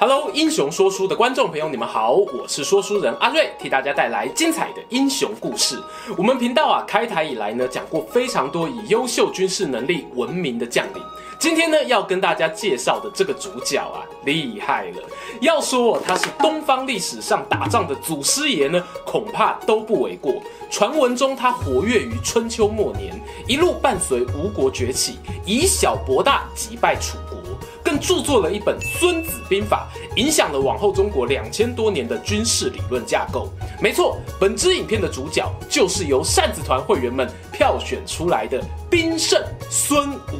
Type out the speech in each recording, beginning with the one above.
Hello，英雄说书的观众朋友，你们好，我是说书人阿瑞，替大家带来精彩的英雄故事。我们频道啊，开台以来呢，讲过非常多以优秀军事能力闻名的将领。今天呢，要跟大家介绍的这个主角啊，厉害了。要说他是东方历史上打仗的祖师爷呢，恐怕都不为过。传闻中，他活跃于春秋末年，一路伴随吴国崛起，以小博大，击败楚国。更著作了一本《孙子兵法》，影响了往后中国两千多年的军事理论架构。没错，本支影片的主角就是由扇子团会员们票选出来的兵圣孙武。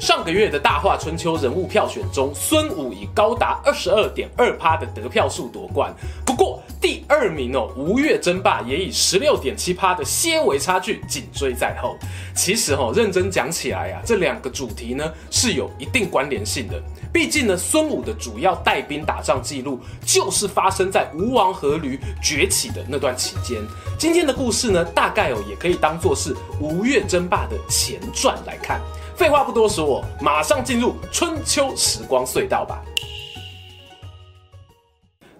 上个月的大话春秋人物票选中，孙武以高达二十二点二趴的得票数夺冠。不过第二名哦，吴越争霸也以十六点七趴的些微差距紧追在后。其实哦，认真讲起来啊，这两个主题呢是有一定关联性的。毕竟呢，孙武的主要带兵打仗记录就是发生在吴王阖闾崛起的那段期间。今天的故事呢，大概哦也可以当做是吴越争霸的前传来看。废话不多说，我马上进入春秋时光隧道吧。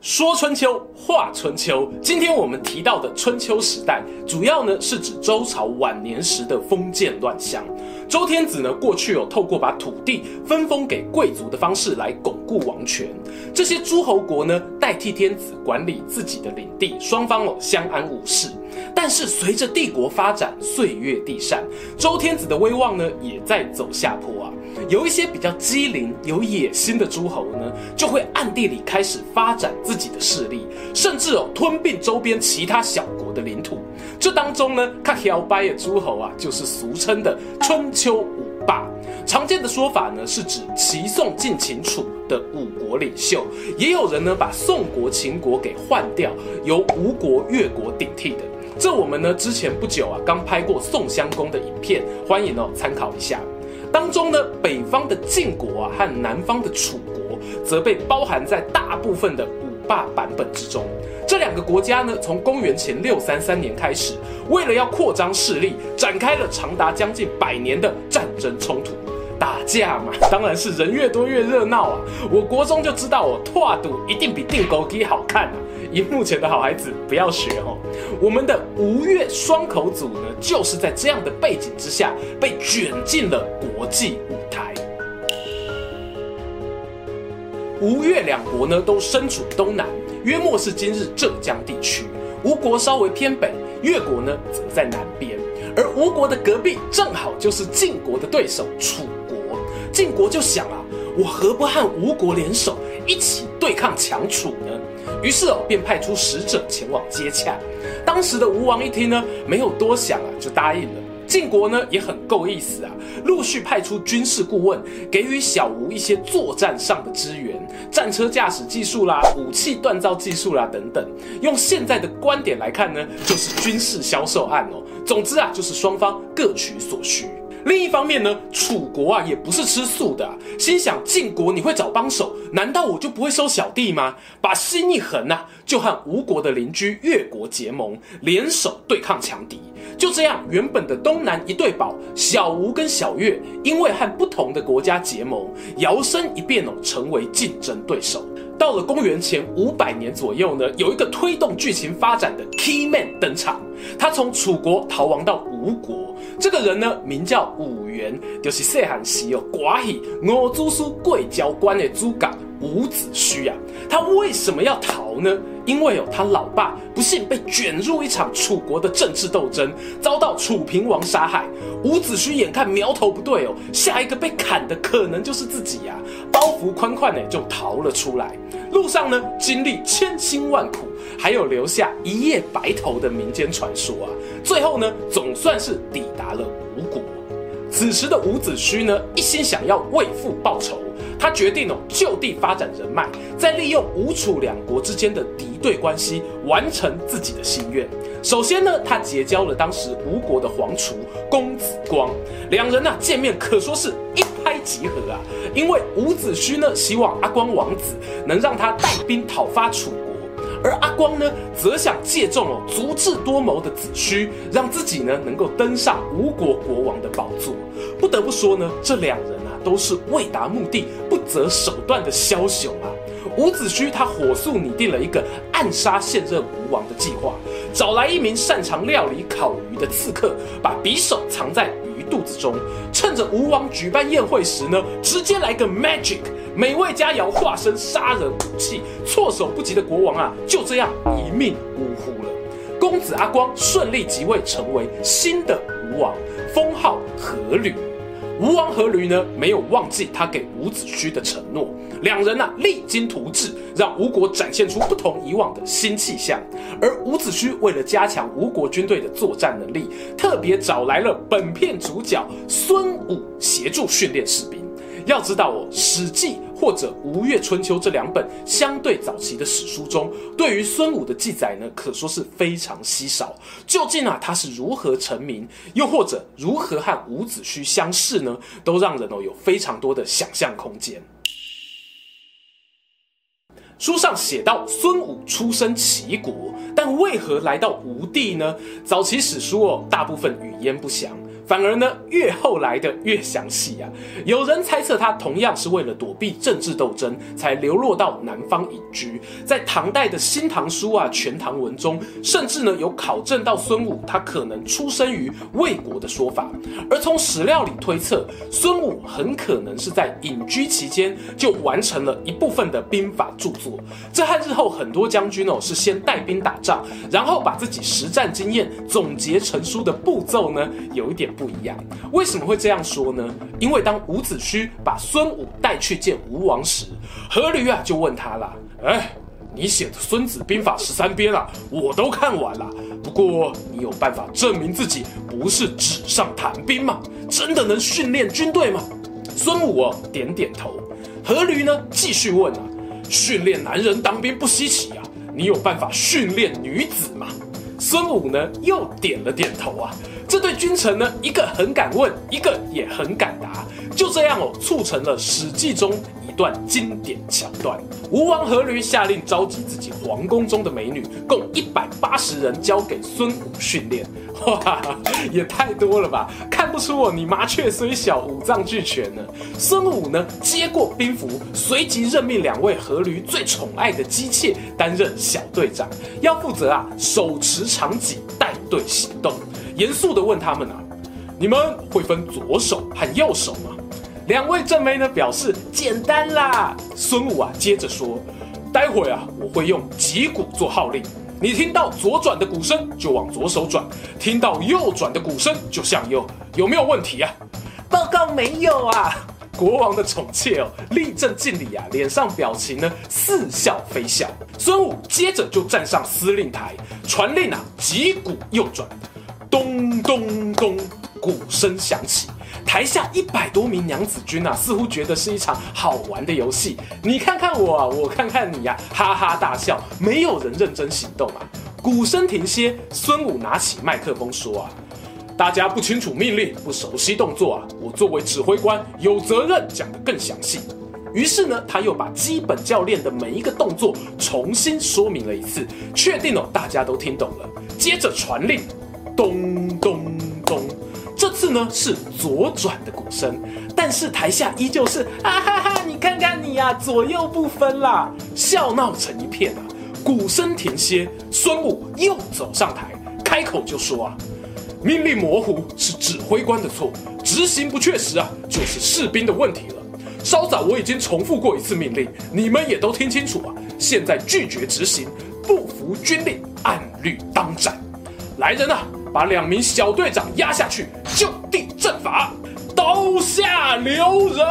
说春秋，话春秋。今天我们提到的春秋时代，主要呢是指周朝晚年时的封建乱象。周天子呢，过去有透过把土地分封给贵族的方式来巩固王权。这些诸侯国呢，代替天子管理自己的领地，双方哦相安无事。但是随着帝国发展，岁月递嬗，周天子的威望呢也在走下坡啊。有一些比较机灵、有野心的诸侯呢，就会暗地里开始发展自己的势力，甚至哦吞并周边其他小国的领土。这当中呢，较嚣摆的诸侯啊，就是俗称的春秋五霸。常见的说法呢，是指齐宋晋秦楚的五国领袖，也有人呢把宋国、秦国给换掉，由吴国、越国顶替的。这我们呢之前不久啊刚拍过宋襄公的影片，欢迎哦参考一下。当中呢北方的晋国啊和南方的楚国，则被包含在大部分的五霸版本之中。这两个国家呢从公元前六三三年开始，为了要扩张势力，展开了长达将近百年的战争冲突。打架嘛，当然是人越多越热闹啊！我国中就知道哦，拓赌一定比钉孤枝好看啊！荧幕前的好孩子不要学哦。我们的吴越双口组呢，就是在这样的背景之下被卷进了国际舞台。吴越两国呢，都身处东南，约莫是今日浙江地区。吴国稍微偏北，越国呢则在南边，而吴国的隔壁正好就是晋国的对手楚国。晋国就想啊，我何不和吴国联手，一起对抗强楚呢？于是哦，便派出使者前往接洽。当时的吴王一听呢，没有多想啊，就答应了。晋国呢也很够意思啊，陆续派出军事顾问，给予小吴一些作战上的支援，战车驾驶技术啦，武器锻造技术啦等等。用现在的观点来看呢，就是军事销售案哦。总之啊，就是双方各取所需。另一方面呢，楚国啊也不是吃素的，心想晋国你会找帮手，难道我就不会收小弟吗？把心一横啊，就和吴国的邻居越国结盟，联手对抗强敌。就这样，原本的东南一对宝小吴跟小越，因为和不同的国家结盟，摇身一变哦，成为竞争对手。到了公元前五百年左右呢，有一个推动剧情发展的 key man 登场，他从楚国逃亡到吴国。这个人呢，名叫伍员，就是细汉时哦，寡喜我祖叔贵交关的主角伍子胥啊。他为什么要逃呢？因为有，他老爸不幸被卷入一场楚国的政治斗争，遭到楚平王杀害。伍子胥眼看苗头不对哦，下一个被砍的可能就是自己呀、啊，包袱宽宽的就逃了出来。路上呢，经历千辛万苦，还有留下一夜白头的民间传说啊。最后呢，总算是抵达了吴国。此时的伍子胥呢，一心想要为父报仇。他决定哦，就地发展人脉，再利用吴楚两国之间的敌对关系，完成自己的心愿。首先呢，他结交了当时吴国的皇储公子光，两人呐、啊、见面可说是一拍即合啊，因为伍子胥呢希望阿光王子能让他带兵讨伐楚国，而阿光呢则想借重哦足智多谋的子胥，让自己呢能够登上吴国国王的宝座。不得不说呢，这两人啊都是为达目的择手段的枭雄啊。伍子胥他火速拟定了一个暗杀现任吴王的计划，找来一名擅长料理烤鱼的刺客，把匕首藏在鱼肚子中，趁着吴王举办宴会时呢，直接来个 magic，美味佳肴化身杀人武器，措手不及的国王啊，就这样一命呜呼了。公子阿光顺利即位，成为新的吴王，封号阖闾。吴王阖闾呢，没有忘记他给伍子胥的承诺。两人啊，励精图治，让吴国展现出不同以往的新气象。而伍子胥为了加强吴国军队的作战能力，特别找来了本片主角孙武协助训练士兵。要知道哦，《史记》或者《吴越春秋》这两本相对早期的史书中，对于孙武的记载呢，可说是非常稀少。究竟啊，他是如何成名，又或者如何和伍子胥相识呢？都让人哦有非常多的想象空间。书上写到，孙武出身齐国，但为何来到吴地呢？早期史书哦，大部分语焉不详。反而呢，越后来的越详细啊！有人猜测他同样是为了躲避政治斗争，才流落到南方隐居。在唐代的《新唐书》啊，《全唐文》中，甚至呢有考证到孙武他可能出生于魏国的说法。而从史料里推测，孙武很可能是在隐居期间就完成了一部分的兵法著作。这和日后很多将军哦是先带兵打仗，然后把自己实战经验总结成书的步骤呢，有一点。不一样，为什么会这样说呢？因为当伍子胥把孙武带去见吴王时，阖闾啊就问他了：“哎，你写的《孙子兵法》十三篇啊，我都看完了。不过你有办法证明自己不是纸上谈兵吗？真的能训练军队吗？”孙武哦点点头。阖闾呢继续问啊：“训练男人当兵不稀奇啊，你有办法训练女子吗？”孙武呢又点了点头啊。这对君臣呢，一个很敢问，一个也很敢答，就这样哦，促成了《史记》中段经典桥段。吴王阖闾下令召集自己皇宫中的美女，共一百八十人，交给孙武训练。哇，也太多了吧！看不出我你麻雀虽小，五脏俱全呢。孙武呢，接过兵符，随即任命两位阖闾最宠爱的姬妾担任小队长，要负责啊，手持长戟，带队行动。严肃地问他们啊，你们会分左手和右手吗？两位正妹呢表示简单啦。孙武啊接着说，待会啊我会用击鼓做号令，你听到左转的鼓声就往左手转，听到右转的鼓声就向右，有没有问题啊？报告没有啊。国王的宠妾哦立正敬礼啊，脸上表情呢似笑非笑。孙武接着就站上司令台，传令啊击鼓右转。咚咚咚，鼓声响起，台下一百多名娘子军啊，似乎觉得是一场好玩的游戏。你看看我，我看看你呀，哈哈大笑，没有人认真行动啊。鼓声停歇，孙武拿起麦克风说啊：“大家不清楚命令，不熟悉动作啊，我作为指挥官，有责任讲得更详细。”于是呢，他又把基本教练的每一个动作重新说明了一次，确定哦，大家都听懂了，接着传令。咚咚，呢是左转的鼓声，但是台下依旧是啊哈哈！你看看你呀、啊，左右不分啦，笑闹成一片啊。鼓声停歇，孙武又走上台，开口就说啊：“命令模糊是指挥官的错，执行不确实啊，就是士兵的问题了。稍早我已经重复过一次命令，你们也都听清楚啊。现在拒绝执行，不服军令，按律当斩。来人啊！”把两名小队长压下去，就地正法，刀下留人。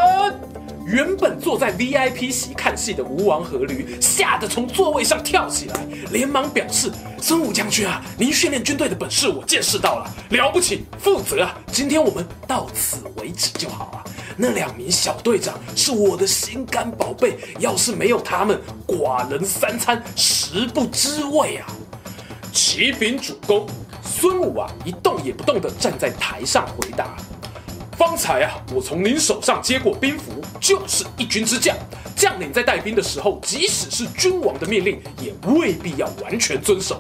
原本坐在 VIP 席看戏的吴王阖闾吓得从座位上跳起来，连忙表示：“孙武将军啊，您训练军队的本事我见识到了，了不起，负责啊！今天我们到此为止就好啊。那两名小队长是我的心肝宝贝，要是没有他们，寡人三餐食不知味啊。”启禀主公。孙武啊，一动也不动地站在台上回答：“方才啊，我从您手上接过兵符，就是一军之将。将领在带兵的时候，即使是君王的命令，也未必要完全遵守。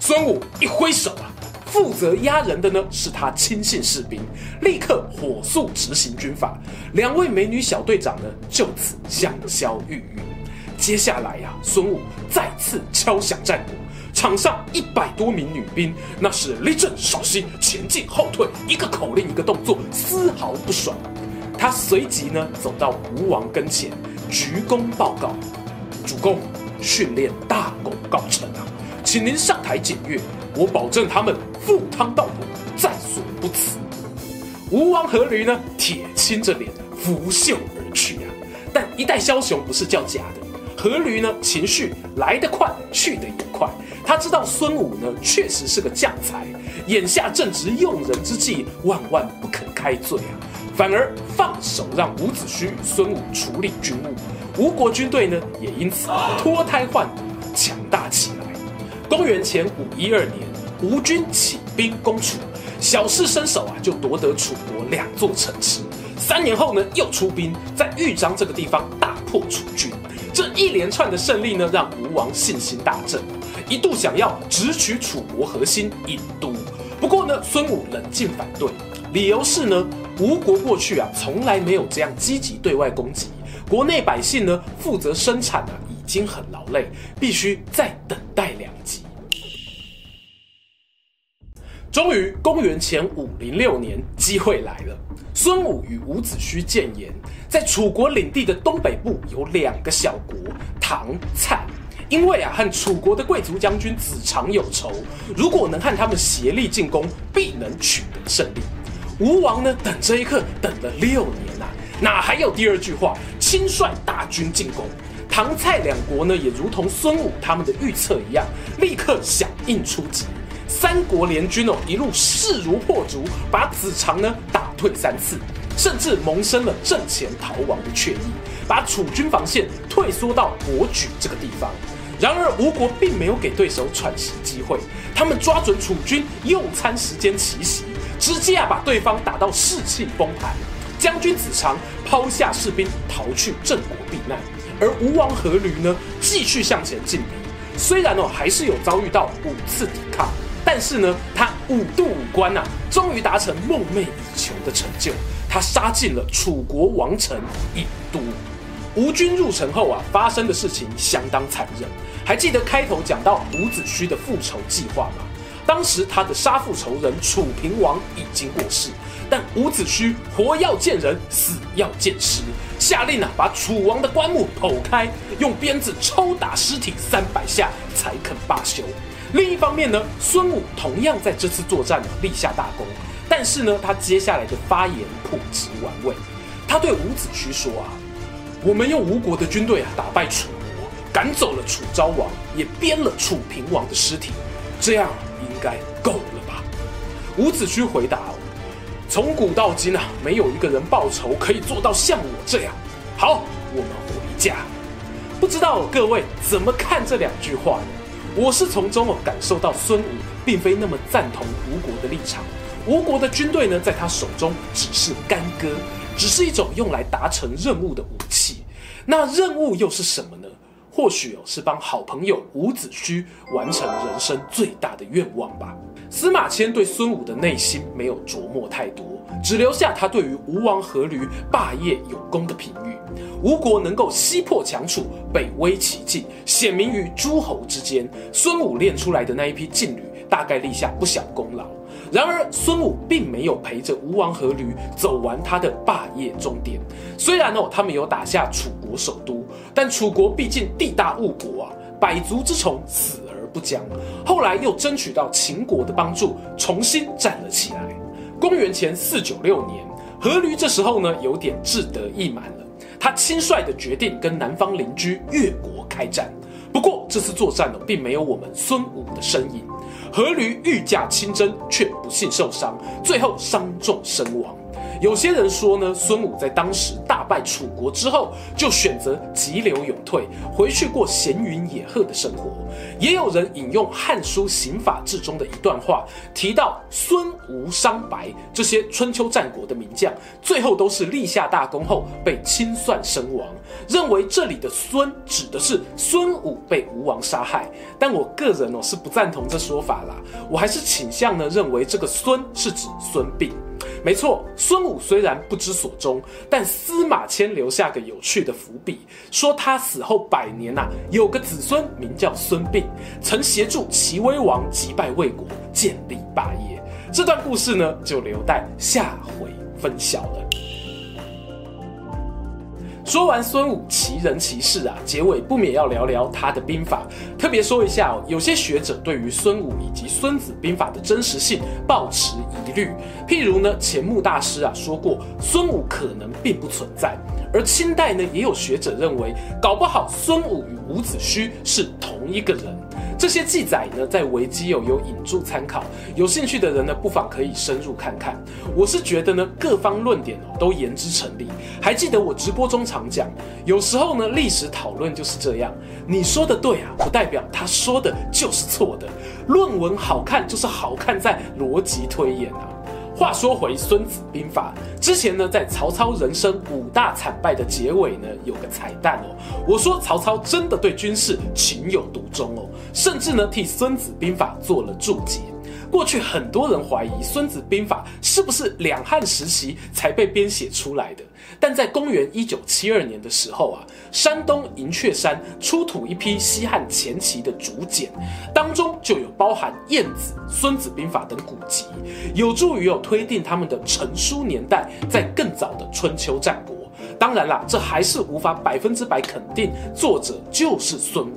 孙武一挥手啊，负责押人的呢是他亲信士兵，立刻火速执行军法。两位美女小队长呢，就此香消玉殒。接下来呀、啊，孙武再次敲响战鼓。场上一百多名女兵，那是立正稍息，前进后退，一个口令一个动作，丝毫不爽。他随即呢走到吴王跟前，鞠躬报告：“主公，训练大功告成啊，请您上台检阅，我保证他们赴汤蹈火，在所不辞。”吴王阖闾呢，铁青着脸拂袖而去啊。但一代枭雄不是叫假的。阖闾呢，情绪来得快，去得也快。他知道孙武呢，确实是个将才，眼下正值用人之际，万万不可开罪啊！反而放手让伍子胥孙武处理军务，吴国军队呢，也因此脱胎换骨，强大起来。公元前五一二年，吴军起兵攻楚，小试身手啊，就夺得楚国两座城池。三年后呢，又出兵在豫章这个地方大破楚军。这一连串的胜利呢，让吴王信心大振，一度想要直取楚国核心郢都。不过呢，孙武冷静反对，理由是呢，吴国过去啊从来没有这样积极对外攻击，国内百姓呢负责生产啊已经很劳累，必须再等待良机。终于，公元前五零六年，机会来了。孙武与伍子胥建言，在楚国领地的东北部有两个小国唐、蔡，因为啊和楚国的贵族将军子长有仇，如果能和他们协力进攻，必能取得胜利。吴王呢，等这一刻等了六年啊，哪还有第二句话？亲率大军进攻。唐、蔡两国呢，也如同孙武他们的预测一样，立刻响应出击。三国联军哦，一路势如破竹，把子长呢退三次，甚至萌生了阵前逃亡的怯意，把楚军防线退缩到国举这个地方。然而吴国并没有给对手喘息机会，他们抓准楚军用餐时间奇袭，直接啊把对方打到士气崩盘。将军子长抛下士兵逃去郑国避难，而吴王阖闾呢继续向前进逼，虽然哦还是有遭遇到五次抵抗。但是呢，他五渡五关呐、啊，终于达成梦寐以求的成就。他杀进了楚国王城郢都。吴军入城后啊，发生的事情相当残忍。还记得开头讲到伍子胥的复仇计划吗？当时他的杀父仇人楚平王已经过世，但伍子胥活要见人，死要见尸，下令啊，把楚王的棺木剖开，用鞭子抽打尸体三百下，才肯罢休。另一方面呢，孙武同样在这次作战呢立下大功，但是呢，他接下来的发言朴质玩味。他对伍子胥说啊：“我们用吴国的军队啊打败楚国，赶走了楚昭王，也鞭了楚平王的尸体，这样应该够了吧？”伍子胥回答：“从古到今啊，没有一个人报仇可以做到像我这样。好，我们回家。不知道各位怎么看这两句话？”我是从中哦感受到孙武并非那么赞同吴国的立场，吴国的军队呢在他手中只是干戈，只是一种用来达成任务的武器。那任务又是什么呢？或许哦是帮好朋友伍子胥完成人生最大的愿望吧。司马迁对孙武的内心没有琢磨太多。只留下他对于吴王阖闾霸业有功的评语。吴国能够西破强楚，北威齐晋，显明于诸侯之间。孙武练出来的那一批劲旅，大概立下不小功劳。然而，孙武并没有陪着吴王阖闾走完他的霸业终点。虽然哦，他们有打下楚国首都，但楚国毕竟地大物博啊，百足之虫，死而不僵。后来又争取到秦国的帮助，重新站了起来。公元前四九六年，阖闾这时候呢有点志得意满了，他轻率的决定跟南方邻居越国开战。不过这次作战呢，并没有我们孙武的身影。阖闾御驾亲征，却不幸受伤，最后伤重身亡。有些人说呢，孙武在当时大败楚国之后，就选择急流勇退，回去过闲云野鹤的生活。也有人引用《汉书·刑法志》中的一段话，提到孙吴商白这些春秋战国的名将，最后都是立下大功后被清算身亡，认为这里的孙指的是孙武被吴王杀害。但我个人哦是不赞同这说法啦，我还是倾向呢认为这个孙是指孙膑。没错，孙武虽然不知所终，但司马迁留下个有趣的伏笔，说他死后百年呐、有个子孙名叫孙膑，曾协助齐威王击败魏国，建立霸业。这段故事呢，就留待下回分晓了。说完孙武奇人奇事啊，结尾不免要聊聊他的兵法。特别说一下哦，有些学者对于孙武以及孙子兵法的真实性抱持疑虑。譬如呢，钱穆大师啊说过，孙武可能并不存在。而清代呢，也有学者认为，搞不好孙武与伍子胥是同一个人。这些记载呢，在维基有有引注参考，有兴趣的人呢，不妨可以深入看看。我是觉得呢，各方论点哦都言之成立。还记得我直播中常常讲，有时候呢，历史讨论就是这样，你说的对啊，不代表他说的就是错的。论文好看就是好看在逻辑推演啊。话说回《孙子兵法》之前呢，在曹操人生五大惨败的结尾呢，有个彩蛋哦。我说曹操真的对军事情有独钟哦，甚至呢替《孙子兵法》做了注解。过去很多人怀疑《孙子兵法》是不是两汉时期才被编写出来的，但在公元一九七二年的时候啊，山东银雀山出土一批西汉前期的竹简，当中就有包含《晏子》《孙子兵法》等古籍，有助于有推定他们的成书年代在更早的春秋战国。当然啦，这还是无法百分之百肯定作者就是孙武。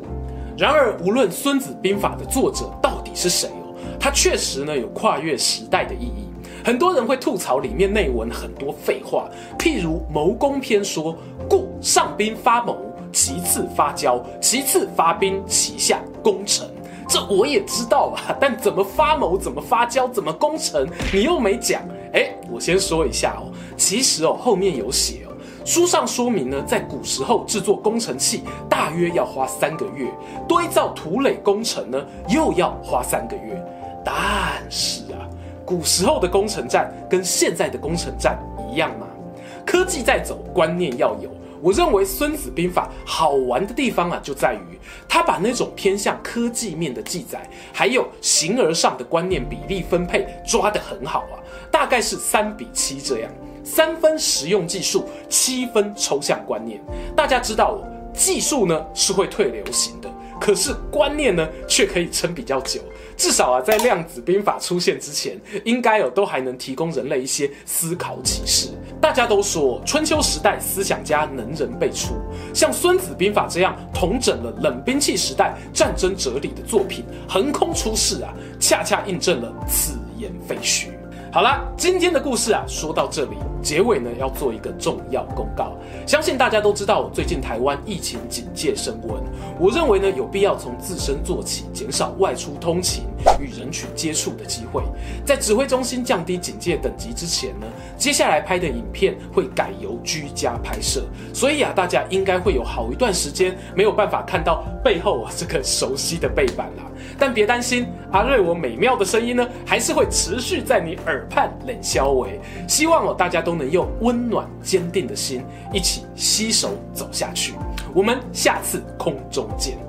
然而，无论《孙子兵法》的作者到底是谁。它确实呢有跨越时代的意义，很多人会吐槽里面内文很多废话，譬如谋攻篇说，故上兵发谋，其次发交，其次发兵，其下攻城。这我也知道啊，但怎么发谋，怎么发交，怎么攻城，你又没讲。哎，我先说一下哦，其实哦后面有写哦，书上说明呢，在古时候制作攻城器大约要花三个月，堆造土垒攻城呢又要花三个月。但是啊，古时候的攻城战跟现在的攻城战一样吗？科技在走，观念要有。我认为《孙子兵法》好玩的地方啊，就在于他把那种偏向科技面的记载，还有形而上的观念比例分配抓得很好啊，大概是三比七这样，三分实用技术，七分抽象观念。大家知道，技术呢是会退流行的。可是观念呢，却可以撑比较久。至少啊，在量子兵法出现之前，应该有都还能提供人类一些思考启示。大家都说春秋时代思想家能人辈出，像《孙子兵法》这样统整了冷兵器时代战争哲理的作品横空出世啊，恰恰印证了此言非虚。好啦，今天的故事啊，说到这里，结尾呢要做一个重要公告。相信大家都知道，最近台湾疫情警戒升温，我认为呢有必要从自身做起，减少外出通勤与人群接触的机会。在指挥中心降低警戒等级之前呢，接下来拍的影片会改由居家拍摄，所以啊，大家应该会有好一段时间没有办法看到背后啊这个熟悉的背板啦。但别担心，阿瑞我美妙的声音呢，还是会持续在你耳畔冷消微。希望哦，大家都能用温暖坚定的心，一起携手走下去。我们下次空中见。